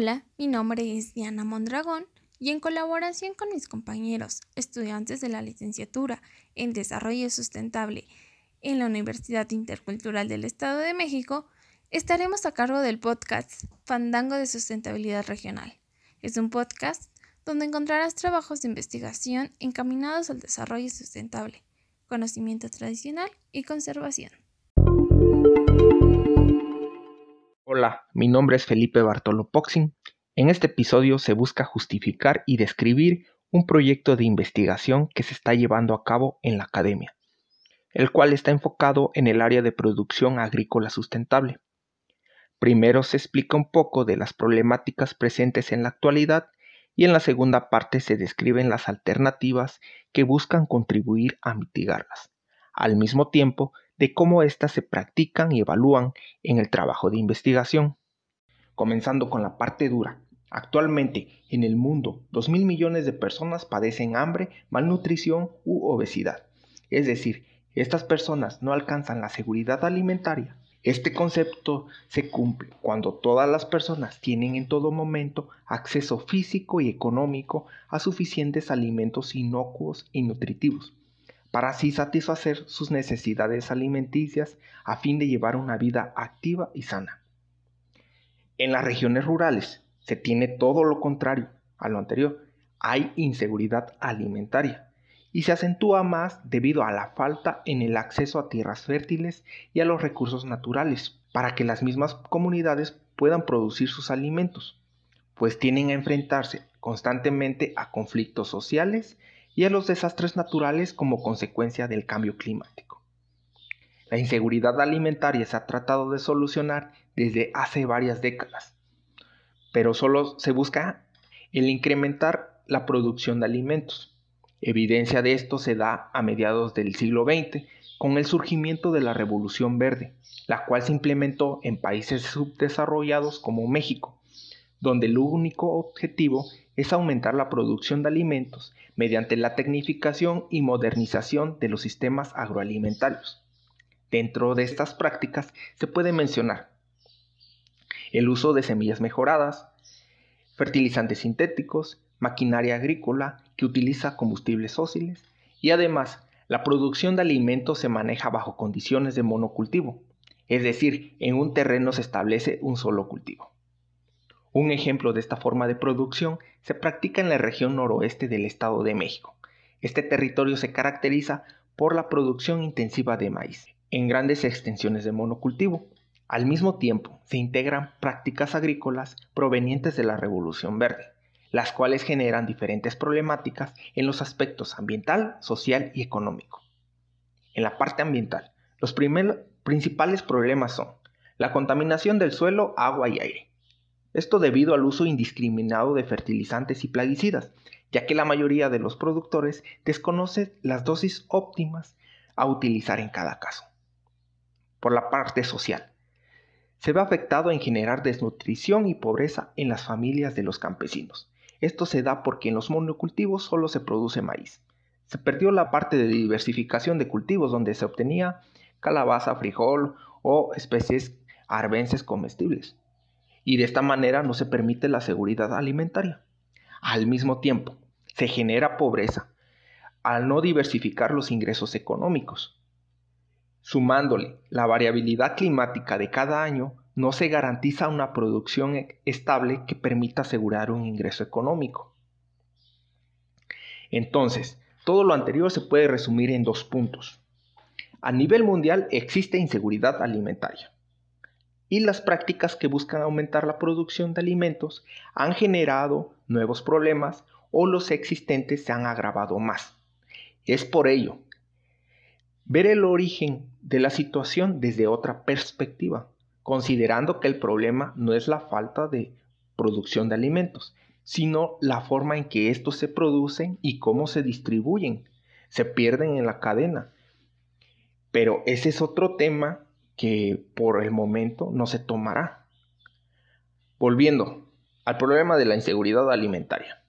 Hola, mi nombre es Diana Mondragón y en colaboración con mis compañeros, estudiantes de la licenciatura en Desarrollo Sustentable en la Universidad Intercultural del Estado de México, estaremos a cargo del podcast Fandango de Sustentabilidad Regional. Es un podcast donde encontrarás trabajos de investigación encaminados al desarrollo sustentable, conocimiento tradicional y conservación. Hola, mi nombre es Felipe Bartolo Poxin. En este episodio se busca justificar y describir un proyecto de investigación que se está llevando a cabo en la academia, el cual está enfocado en el área de producción agrícola sustentable. Primero se explica un poco de las problemáticas presentes en la actualidad y en la segunda parte se describen las alternativas que buscan contribuir a mitigarlas. Al mismo tiempo, de cómo éstas se practican y evalúan en el trabajo de investigación. Comenzando con la parte dura. Actualmente, en el mundo, 2.000 millones de personas padecen hambre, malnutrición u obesidad. Es decir, estas personas no alcanzan la seguridad alimentaria. Este concepto se cumple cuando todas las personas tienen en todo momento acceso físico y económico a suficientes alimentos inocuos y nutritivos para así satisfacer sus necesidades alimenticias a fin de llevar una vida activa y sana. En las regiones rurales se tiene todo lo contrario a lo anterior. Hay inseguridad alimentaria y se acentúa más debido a la falta en el acceso a tierras fértiles y a los recursos naturales para que las mismas comunidades puedan producir sus alimentos, pues tienen a enfrentarse constantemente a conflictos sociales y a los desastres naturales como consecuencia del cambio climático. La inseguridad alimentaria se ha tratado de solucionar desde hace varias décadas, pero solo se busca el incrementar la producción de alimentos. Evidencia de esto se da a mediados del siglo XX con el surgimiento de la Revolución Verde, la cual se implementó en países subdesarrollados como México, donde el único objetivo es aumentar la producción de alimentos mediante la tecnificación y modernización de los sistemas agroalimentarios. Dentro de estas prácticas se puede mencionar el uso de semillas mejoradas, fertilizantes sintéticos, maquinaria agrícola que utiliza combustibles fósiles y además la producción de alimentos se maneja bajo condiciones de monocultivo, es decir, en un terreno se establece un solo cultivo. Un ejemplo de esta forma de producción se practica en la región noroeste del Estado de México. Este territorio se caracteriza por la producción intensiva de maíz, en grandes extensiones de monocultivo. Al mismo tiempo, se integran prácticas agrícolas provenientes de la Revolución Verde, las cuales generan diferentes problemáticas en los aspectos ambiental, social y económico. En la parte ambiental, los principales problemas son la contaminación del suelo, agua y aire, esto debido al uso indiscriminado de fertilizantes y plaguicidas, ya que la mayoría de los productores desconoce las dosis óptimas a utilizar en cada caso. Por la parte social, se ve afectado en generar desnutrición y pobreza en las familias de los campesinos. Esto se da porque en los monocultivos solo se produce maíz. Se perdió la parte de diversificación de cultivos donde se obtenía calabaza, frijol o especies arbences comestibles y de esta manera no se permite la seguridad alimentaria. Al mismo tiempo, se genera pobreza al no diversificar los ingresos económicos. Sumándole la variabilidad climática de cada año, no se garantiza una producción e-, estable que permita asegurar un ingreso económico. Entonces, todo lo anterior se puede resumir en dos puntos. A nivel mundial existe inseguridad alimentaria y las prácticas que buscan aumentar la producción de alimentos han generado nuevos problemas o los existentes se han agravado más. Es por ello ver el origen de la situación desde otra perspectiva, considerando que el problema no es la falta de producción de alimentos, sino la forma en que estos se producen y cómo se distribuyen, se pierden en la cadena. Pero ese es otro tema que por el momento no se tomará. Volviendo al problema de la inseguridad alimentaria.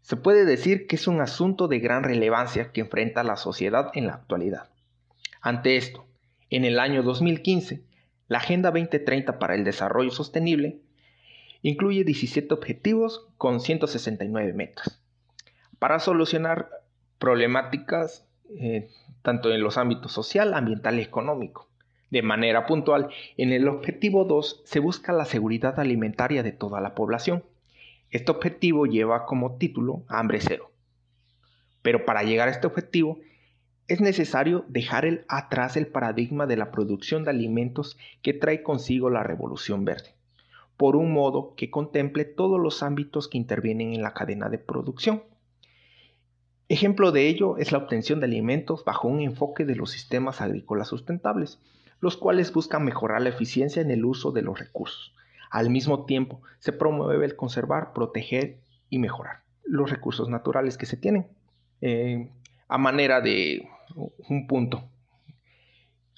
Se puede decir que es un asunto de gran relevancia que enfrenta la sociedad en la actualidad. Ante esto, en el año 2015, la Agenda 2030 para el Desarrollo Sostenible Incluye 17 objetivos con 169 metas. Para solucionar problemáticas eh, tanto en los ámbitos social, ambiental y económico. De manera puntual, en el objetivo 2 se busca la seguridad alimentaria de toda la población. Este objetivo lleva como título Hambre Cero. Pero para llegar a este objetivo es necesario dejar atrás el paradigma de la producción de alimentos que trae consigo la revolución verde, por un modo que contemple todos los ámbitos que intervienen en la cadena de producción. Ejemplo de ello es la obtención de alimentos bajo un enfoque de los sistemas agrícolas sustentables, los cuales buscan mejorar la eficiencia en el uso de los recursos. Al mismo tiempo, se promueve el conservar, proteger y mejorar los recursos naturales que se tienen. Eh, a manera de un punto.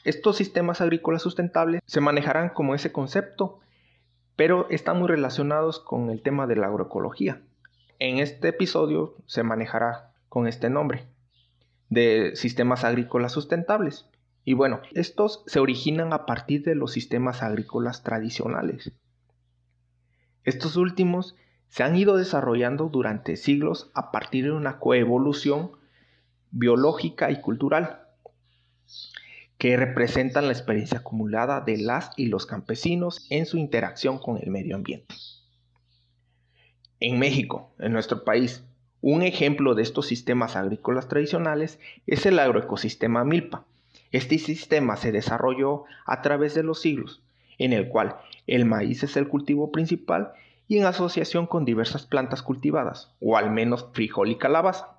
Estos sistemas agrícolas sustentables se manejarán como ese concepto, pero están muy relacionados con el tema de la agroecología. En este episodio se manejará con este nombre, de sistemas agrícolas sustentables. Y bueno, estos se originan a partir de los sistemas agrícolas tradicionales. Estos últimos se han ido desarrollando durante siglos a partir de una coevolución biológica y cultural, que representan la experiencia acumulada de las y los campesinos en su interacción con el medio ambiente. En México, en nuestro país, un ejemplo de estos sistemas agrícolas tradicionales es el agroecosistema milpa. Este sistema se desarrolló a través de los siglos, en el cual el maíz es el cultivo principal y en asociación con diversas plantas cultivadas, o al menos frijol y calabaza.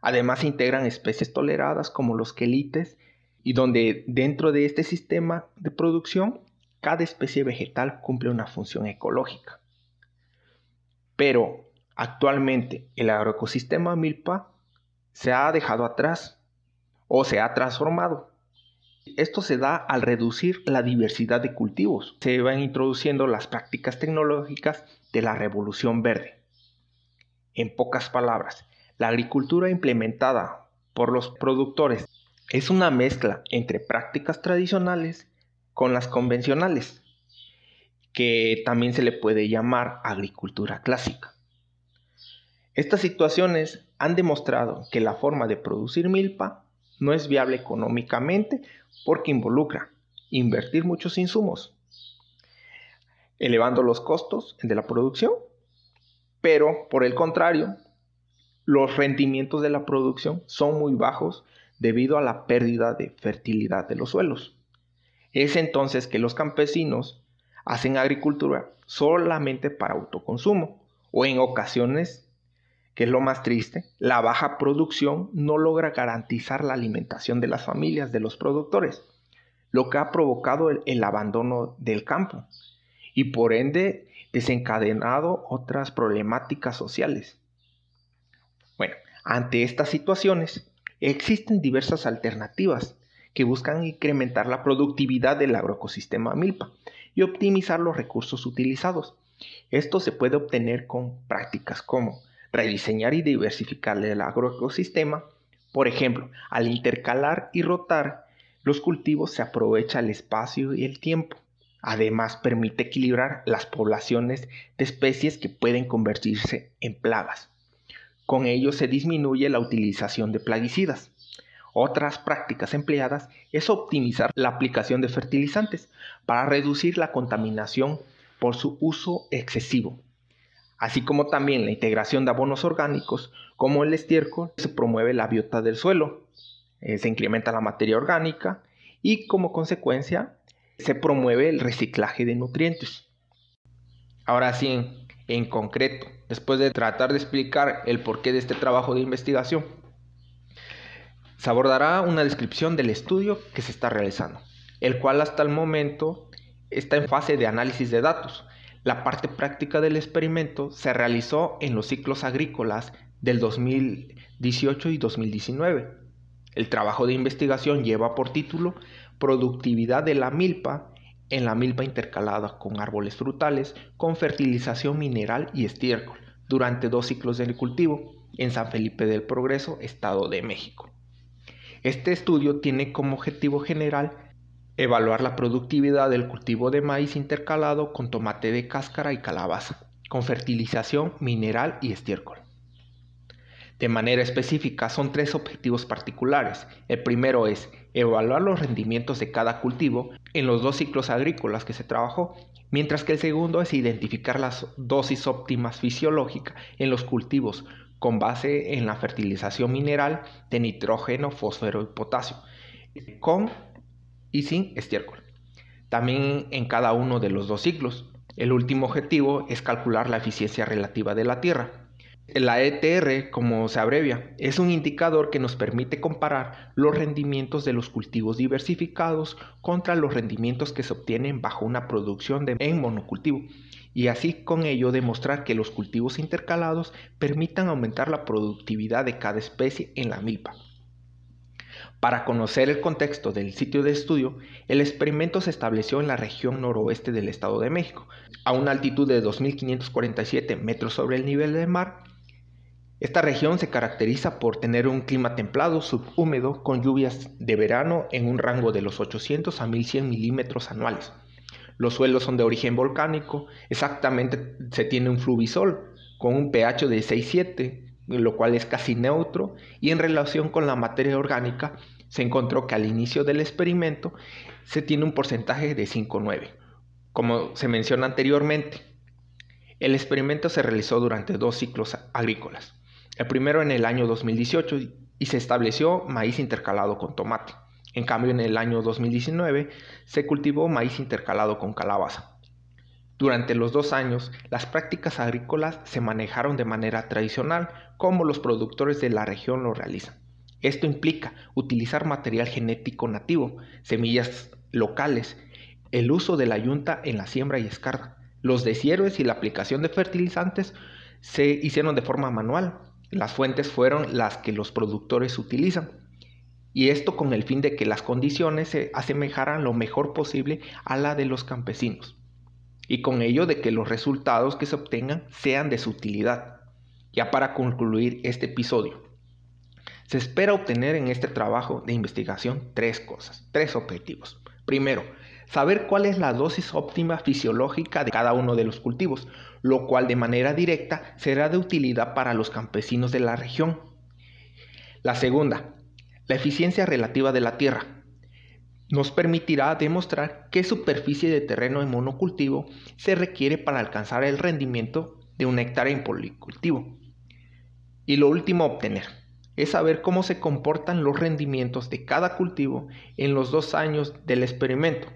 Además se integran especies toleradas como los quelites y donde dentro de este sistema de producción cada especie vegetal cumple una función ecológica. Pero actualmente el agroecosistema milpa se ha dejado atrás o se ha transformado. Esto se da al reducir la diversidad de cultivos. Se van introduciendo las prácticas tecnológicas de la revolución verde. En pocas palabras, la agricultura implementada por los productores es una mezcla entre prácticas tradicionales con las convencionales, que también se le puede llamar agricultura clásica. Estas situaciones han demostrado que la forma de producir milpa no es viable económicamente porque involucra invertir muchos insumos, elevando los costos de la producción, pero por el contrario, los rendimientos de la producción son muy bajos debido a la pérdida de fertilidad de los suelos. Es entonces que los campesinos hacen agricultura solamente para autoconsumo o en ocasiones, que es lo más triste, la baja producción no logra garantizar la alimentación de las familias de los productores, lo que ha provocado el, el abandono del campo y por ende desencadenado otras problemáticas sociales bueno, ante estas situaciones existen diversas alternativas que buscan incrementar la productividad del agroecosistema milpa y optimizar los recursos utilizados. Esto se puede obtener con prácticas como rediseñar y diversificar el agroecosistema. Por ejemplo, al intercalar y rotar los cultivos se aprovecha el espacio y el tiempo. Además, permite equilibrar las poblaciones de especies que pueden convertirse en plagas. Con ello se disminuye la utilización de plaguicidas. Otras prácticas empleadas es optimizar la aplicación de fertilizantes para reducir la contaminación por su uso excesivo, así como también la integración de abonos orgánicos como el estiércol, se promueve la biota del suelo, eh, se incrementa la materia orgánica y como consecuencia se promueve el reciclaje de nutrientes. Ahora sí, en concreto, después de tratar de explicar el porqué de este trabajo de investigación. Se abordará una descripción del estudio que se está realizando, el cual hasta el momento está en fase de análisis de datos. La parte práctica del experimento se realizó en los ciclos agrícolas del 2018 y 2019. El trabajo de investigación lleva por título Productividad de la milpa en la milpa intercalada con árboles frutales, con fertilización mineral y estiércol, durante dos ciclos de cultivo, en San Felipe del Progreso, Estado de México. Este estudio tiene como objetivo general Evaluar la productividad del cultivo de maíz intercalado con tomate de cáscara y calabaza, con fertilización mineral y estiércol. De manera específica, son tres objetivos particulares. El primero es evaluar los rendimientos de cada cultivo en los dos ciclos agrícolas que se trabajó, mientras que el segundo es identificar las dosis óptimas fisiológicas en los cultivos con base en la fertilización mineral de nitrógeno, fósforo y potasio, con y sin estiércol. También en cada uno de los dos ciclos. El último objetivo es calcular la eficiencia relativa de la tierra, la ETR, como se abrevia, es un indicador que nos permite comparar los rendimientos de los cultivos diversificados contra los rendimientos que se obtienen bajo una producción de, en monocultivo y así con ello demostrar que los cultivos intercalados permitan aumentar la productividad de cada especie en la milpa. Para conocer el contexto del sitio de estudio, el experimento se estableció en la región noroeste del Estado de México, a una altitud de 2.547 metros sobre el nivel del mar esta región se caracteriza por tener un clima templado subhúmedo con lluvias de verano en un rango de los 800 a 1100 milímetros anuales. Los suelos son de origen volcánico, exactamente se tiene un fluvisol con un pH de 6,7, lo cual es casi neutro, y en relación con la materia orgánica se encontró que al inicio del experimento se tiene un porcentaje de 5,9. Como se menciona anteriormente, el experimento se realizó durante dos ciclos agrícolas el primero en el año 2018 y se estableció maíz intercalado con tomate. En cambio, en el año 2019 se cultivó maíz intercalado con calabaza. Durante los dos años, las prácticas agrícolas se manejaron de manera tradicional como los productores de la región lo realizan. Esto implica utilizar material genético nativo, semillas locales, el uso de la yunta en la siembra y escarda. Los deshierves y la aplicación de fertilizantes se hicieron de forma manual, las fuentes fueron las que los productores utilizan. Y esto con el fin de que las condiciones se asemejaran lo mejor posible a la de los campesinos. Y con ello de que los resultados que se obtengan sean de su utilidad. Ya para concluir este episodio, se espera obtener en este trabajo de investigación tres cosas, tres objetivos. Primero, saber cuál es la dosis óptima fisiológica de cada uno de los cultivos, lo cual de manera directa será de utilidad para los campesinos de la región. La segunda, la eficiencia relativa de la tierra. Nos permitirá demostrar qué superficie de terreno en monocultivo se requiere para alcanzar el rendimiento de un hectárea en policultivo. Y lo último a obtener es saber cómo se comportan los rendimientos de cada cultivo en los dos años del experimento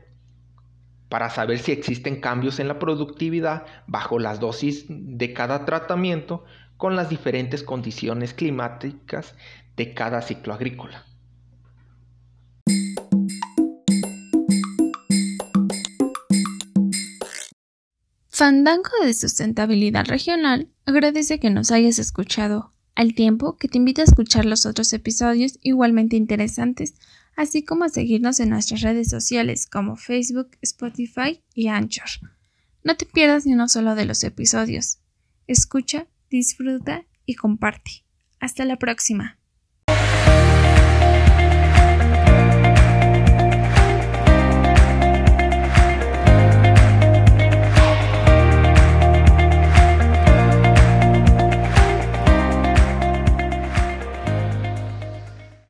para saber si existen cambios en la productividad bajo las dosis de cada tratamiento con las diferentes condiciones climáticas de cada ciclo agrícola. Fandango de Sustentabilidad Regional agradece que nos hayas escuchado, al tiempo que te invita a escuchar los otros episodios igualmente interesantes así como a seguirnos en nuestras redes sociales como Facebook, Spotify y Anchor. No te pierdas ni uno solo de los episodios. Escucha, disfruta y comparte. Hasta la próxima.